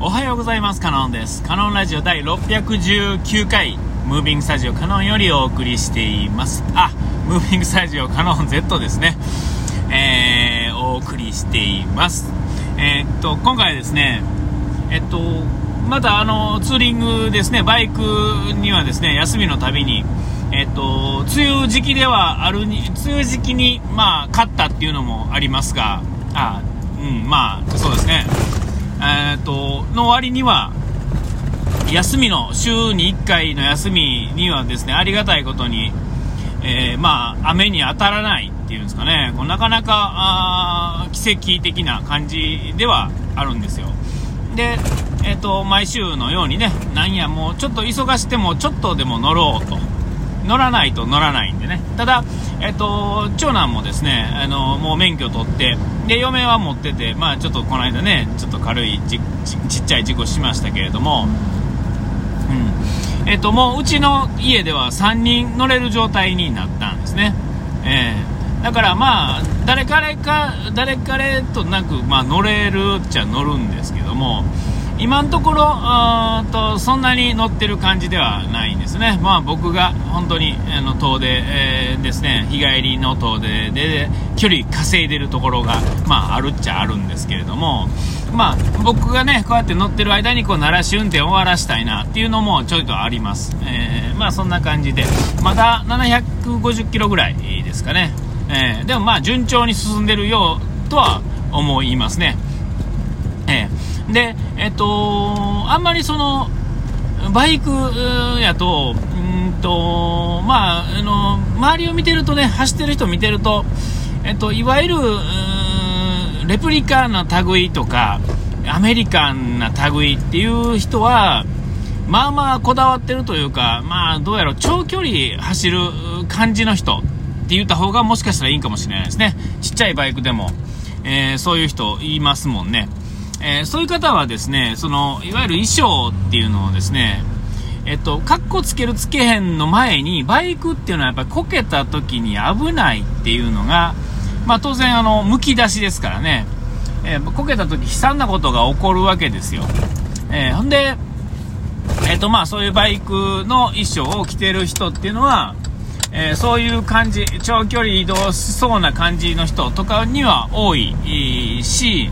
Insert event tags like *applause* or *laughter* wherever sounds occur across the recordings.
おはようございます。カノンです。カノンラジオ第619回、ムービングスタジオカノンよりお送りしています。あ、ムービングスタジオカノン Z ですね。えー、お送りしています。えーっと、今回ですね、えっと、またあの、ツーリングですね、バイクにはですね、休みのたびに、えっと、梅雨時期ではあるに、梅雨時期に、まあ、勝ったっていうのもありますが、あ、うん、まあ、そうですね。えーっと、の割には、休みの、週に1回の休みにはですね、ありがたいことに、えーまあ、雨に当たらないっていうんですかね、こうなかなか、奇跡的な感じではあるんですよ。で、えっ、と、毎週のようにね、なんやもうちょっと忙してもちょっとでも乗ろうと。乗らないと乗らないんでね。ただ、えっ、と、長男もですね、あの、もう免許取って、で、嫁は持ってて、まあちょっとこの間ね、ちょっと軽いちっちゃい事故しましたけれども、うん。えっ、と、もううちの家では3人乗れる状態になったんですね。ええだからまあ、誰彼か、誰彼となく、まあ乗れるっちゃ乗るんですけども、今のところ、あーとそんなに乗ってる感じではないんですね。まあ僕が本当にあの遠出、えーですね、日帰りの遠出で距離稼いでるところが、まああるっちゃあるんですけれども、まあ僕がね、こうやって乗ってる間にこう鳴らし運転を終わらしたいなっていうのもちょいとあります。えーまあそんな感じで、まだ750キロぐらいですかね。えーでもまあ順調に進んでるようとは思いますね。で、えっと、あんまりその、バイクやと、うんと、まあ、あの、周りを見てるとね、走ってる人見てると、えっと、いわゆる、レプリカな類とか、アメリカンな類っていう人は、まあまあこだわってるというか、まあどうやろう、長距離走る感じの人って言った方がもしかしたらいいかもしれないですね。ちっちゃいバイクでも、えーそういう人いますもんね。えーそういう方はですね、その、いわゆる衣装っていうのをですね、えっと、カッコつけるつけへんの前に、バイクっていうのはやっぱりこけた時に危ないっていうのが、まあ当然あの、剥き出しですからね、えーこけた時悲惨なことが起こるわけですよ。えーほんで、えっ、とまあそういうバイクの衣装を着てる人っていうのは、えーそういう感じ、長距離移動しそうな感じの人とかには多いし、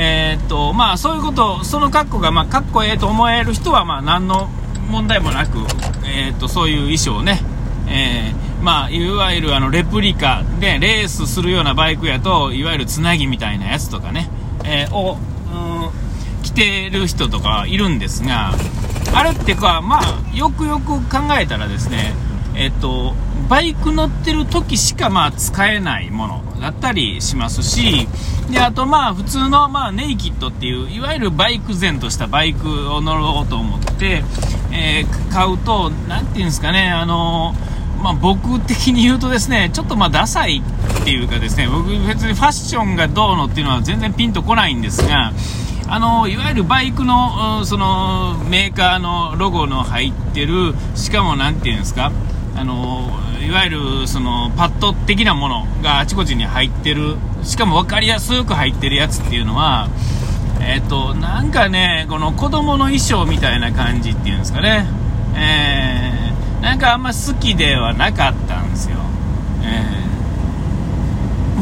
えーっと、まあそういうこと、その格好がまあかっこええと思える人はまあ何の問題もなく、えーっと、そういう衣装をね、えーまあいわゆるあのレプリカでレースするようなバイクやと、いわゆるつなぎみたいなやつとかね、えーを、うん着てる人とかいるんですが、あれってか、まあ、よくよく考えたらですね、えっと、バイク乗ってる時しかまあ使えないものだったりしますし、で、あとまあ普通のまあネイキッドっていう、いわゆるバイク前としたバイクを乗ろうと思って、えー買うと、なんていうんですかね、あのまあ、僕的に言うとですね、ちょっとまあダサいっていうかですね、僕別にファッションがどうのっていうのは全然ピンとこないんですが、あのいわゆるバイクのそのメーカーのロゴの入ってる、しかもなんていうんですか、あのいわゆるそのパッド的なものがあちこちに入ってる、しかも分かりやすく入ってるやつっていうのは、えっ、と、なんかね、この子供の衣装みたいな感じっていうんですかね、えー、なんかあんま好きではなかったんですよ。えー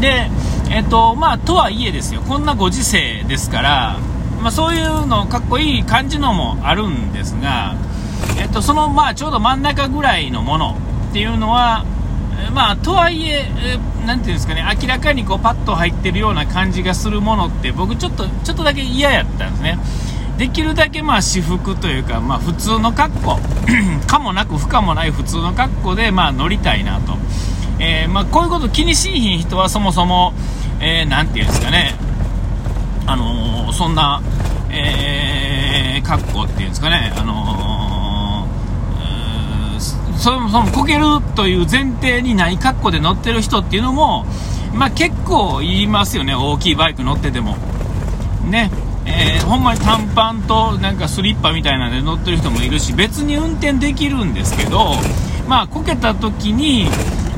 で、えっ、と、まあ、とはいえですよ、こんなご時世ですから、まあ、そういうのかっこいい感じのもあるんですが、えっ、と、その、まあ、ちょうど真ん中ぐらいのものっていうのは、まあ、とはいえなんていうんですかね、明らかにこう、パッと入ってるような感じがするものって、僕ちょっと、ちょっとだけ嫌やったんですね。できるだけまあ私服というか、まあ、普通の格好 *clears throat* かもなく不可もない普通の格好でまあ乗りたいなと、えーまあ、こういうこと気にしいひん人はそもそも、えーていうんですかね、あのーそんな、えー格好っていうんですかね、あのそもそもこけるという前提にない格好で乗ってる人っていうのも、まあ、結構言いますよね、大きいバイク乗ってても。ね、えーほんまに短パンとなんかスリッパみたいなので乗ってる人もいるし別に運転できるんですけどまあこけた時に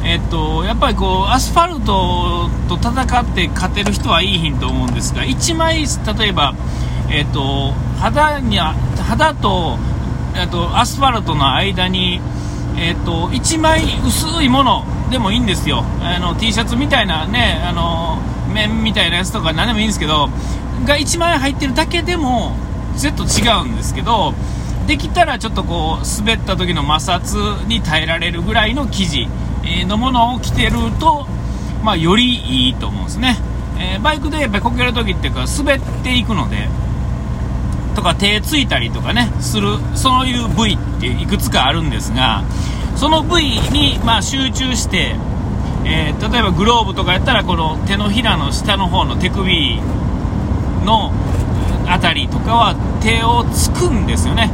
えっとやっぱりこうアスファルトと戦って勝てる人はいいひんと思うんですが1枚例えばえっと肌に肌ととアスファルトの間に、えーと、1枚薄いものでもいいんですよ。あの T シャツみたいなねあの面みたいなやつとか何でもいいんですけどが1枚入ってるだけでもちょっと違うんですけどできたらちょっとこう滑った時の摩擦に耐えられるぐらいの生地のものを着てると、まあ、よりいいと思うんですね、えー、バイクでやっぱりこける時っていうか滑っていくのでとか手ついたりとかねするそういう部位っていくつかあるんですがその部位にまあ集中して、えー、例えばグローブとかやったらこの手のひらの下の方の手首の辺りとかは手をつくんですよね。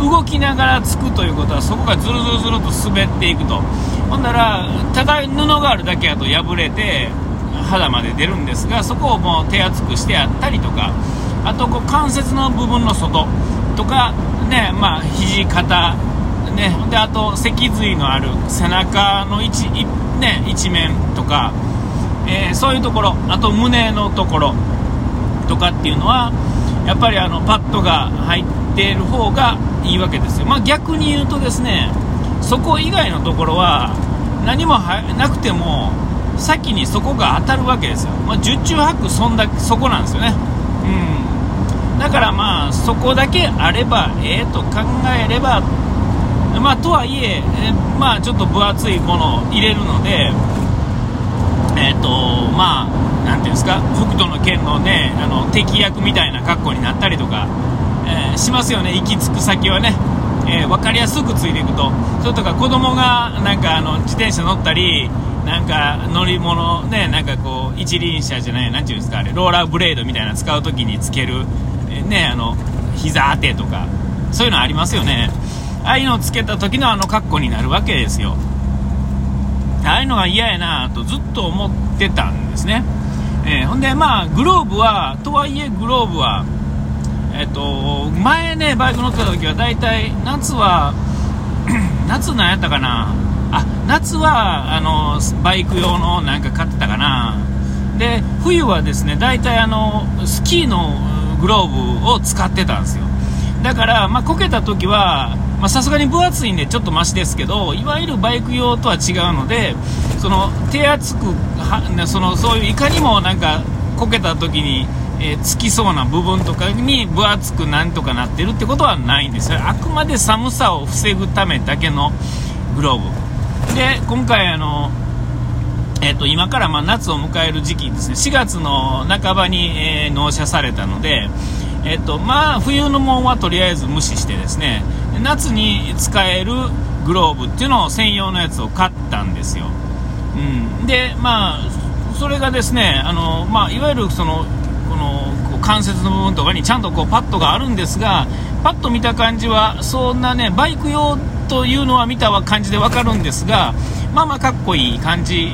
動きながらつくということはそこがずるずるずると滑っていくと。ほんならただ布があるだけやと破れて肌まで出るんですがそこをもう手厚くしてあったりとか。あとこう関節の部分の外とかねまあ肘肩ね。であと脊髄のある背中の一,、ね、一面とか、えー、そういうところあと胸のところとかっていうのはやっぱりあのパッドが入っている方がいいわけですよ、まあ、逆に言うとですねそこ以外のところは何もなくても先にそこが当たるわけですよ、まあ、十中八九そんだそこなんですよね、うん、だからまあそこだけあればええと考えればまあ、とはいええ、まあ、ちょっと分厚いものを入れるので、えーとまあ、なんていうんですか北斗の拳の,、ね、あの敵役みたいな格好になったりとか、えー、しますよね、行き着く先はね、えー、分かりやすくついていくと、それとか子供がなんかあの自転車乗ったり、なんか乗り物、ね、なんかこう一輪車じゃない、なんていうんですか、あれローラーブレードみたいな使うときにつける、えー、ね、あの膝当てとか、そういうのありますよね。ああいうのをつけた時のあの格好になるわけですよ。ああいうのが嫌やなとずっと思ってたんですね。えー、ほんで、まあ、グローブは、とはいえグローブは、えっ、と、前ね、バイク乗ってた時は大体、夏は、*clears throat* 夏なんやったかな。あ、夏は、あの、バイク用のなんか買ってたかな。で、冬はですね、大体あの、スキーのグローブを使ってたんですよ。だから、まあ、こけた時は、まさすがに分厚いんでちょっとマシですけどいわゆるバイク用とは違うのでその手厚くはそのそういういかにもなんかこけた時に、えー、つきそうな部分とかに分厚くなんとかなってるってことはないんです。よあくまで寒さを防ぐためだけのグローブ。で今回あのえーと、今からま夏を迎える時期ですね。4月の半ばに、えー、納車されたので、えーとまあ、冬のもんはとりあえず無視してですね。夏に使えるグローブっていうのを専用のやつを買ったんですよ、うん、でまあそれがですねあの、まあ、いわゆるそのこの関節の部分とかにちゃんとこうパッドがあるんですがパッと見た感じはそんなねバイク用というのは見た感じで分かるんですがまあまあかっこいい感じ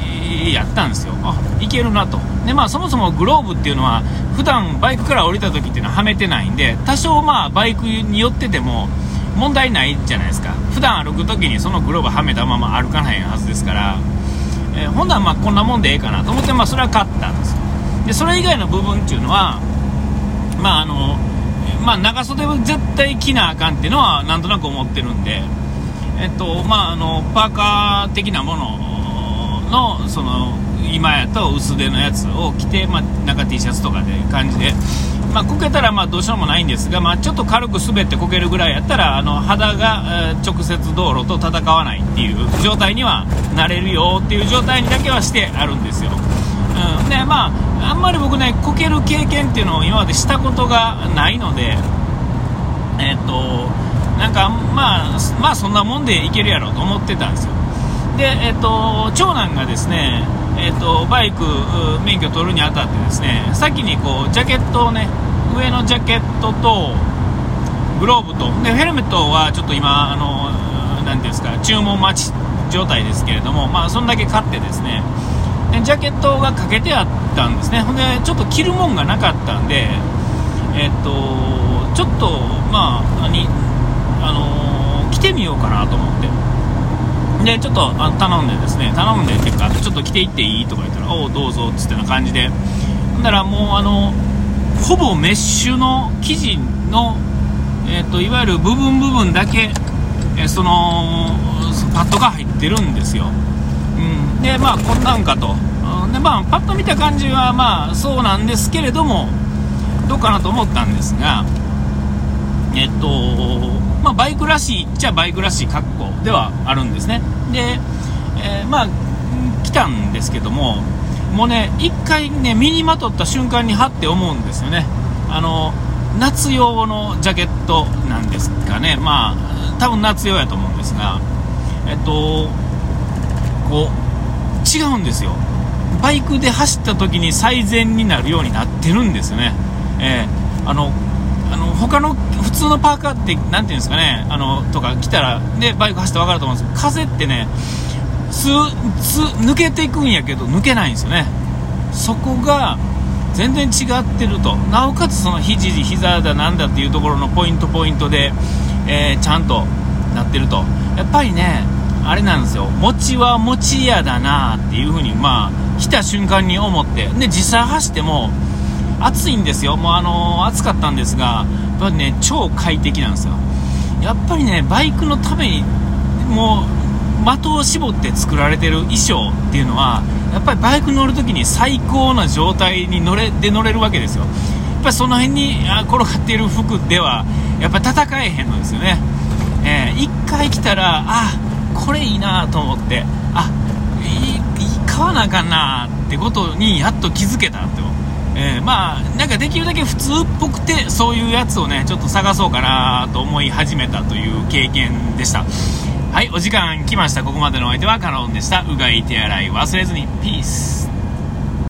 やったんですよ。あいけるなと。でまあそもそもグローブっていうのは普段バイクから降りた時っていうのははめてないんで多少まあバイクによってても問題ないじゃないですか。普段歩く時にそのグローブはめたまま歩かないはずですから、えー、ほんならまあこんなもんでええかなと思って、まあ、それは買ったんですでそれ以外の部分っていうのはまああのまあ、長袖は絶対着なあかんっていうのはなんとなく思ってるんで、えっとまあ、あのパーカー的なもののその今やと薄手のやつを着て、まあ、なんか T シャツとかで感じでまあ、こけたらまあどうしようもないんですが、まあ、ちょっと軽く滑ってこけるぐらいやったらあの肌が、直接道路と戦わないっていう状態にはなれるよっていう状態にだけはしてあるんですよ、うん、でまああんまり僕ねこける経験っていうのを今までしたことがないのでえっ、となんかまあまあそんなもんでいけるやろうと思ってたんですよ。で、えっと、長男がですね、えっと、バイク免許取るにあたってですね先にこうジャケットをね上のジャケットとグローブと。でヘルメットはちょっと今あのなていうんですか注文待ち状態ですけれどもまあそんだけ買ってですね。でジャケットがかけてあったんですね。ほんでちょっと着るもんがなかったんでえっとちょっとまあ何あの着てみようかなと思って。でちょっとあ頼んでですね頼んでっていうかちょっと着ていっていいとか言ったらおおどうぞっつってな感じで。ほんならもうあのほぼメッシュの生地の、えーと、いわゆる部分部分だけ、えー、そのパッドが入ってるんですよ、うん、でまあこんなんかと、うん、でまあパッと見た感じはまあそうなんですけれどもどうかなと思ったんですがえっ、ー、とまあ、バイクらしいっちゃバイクらしい格好ではあるんですね。で、えー、まあ来たんですけどももうね1回ね身にまとった瞬間にはって思うんですよね。あの夏用のジャケットなんですかね。まあ多分夏用やと思うんですがえっとこう違うんですよ。バイクで走った時に最善になるようになってるんですよね。えー、あのあの他の普通のパーカーって何ていうんですかね。あのとか来たらでバイク走って分かると思うんですけど風ってねつつ抜けていくんやけど抜けないんですよね。そこが全然違ってると。なおかつその肘膝だなんだっていうところのポイントポイントで、えー、ちゃんとなってると。やっぱりねあれなんですよ。餅は餅屋だなっていう風にまあ来た瞬間に思って。で実際走っても暑いんですよ、もうあのー、暑かったんですが、やっぱりね、超快適なんですよ。やっぱりね、バイクのために、もう、的を絞って作られてる衣装っていうのは、やっぱりバイク乗るときに最高な状態に乗れで乗れるわけですよ。やっぱりその辺に転がっている服では、やっぱ戦えへんのですよね。えー、一回来たら、あ、これいいなと思って、あ、いい、買わなあかんなってことにやっと気づけたと。えー、まあなんかできるだけ普通っぽくてそういうやつをねちょっと探そうかなと思い始めたという経験でしたはいお時間来ました。ここまでのお相手はカノンでした。うがい手洗い忘れずに。ピース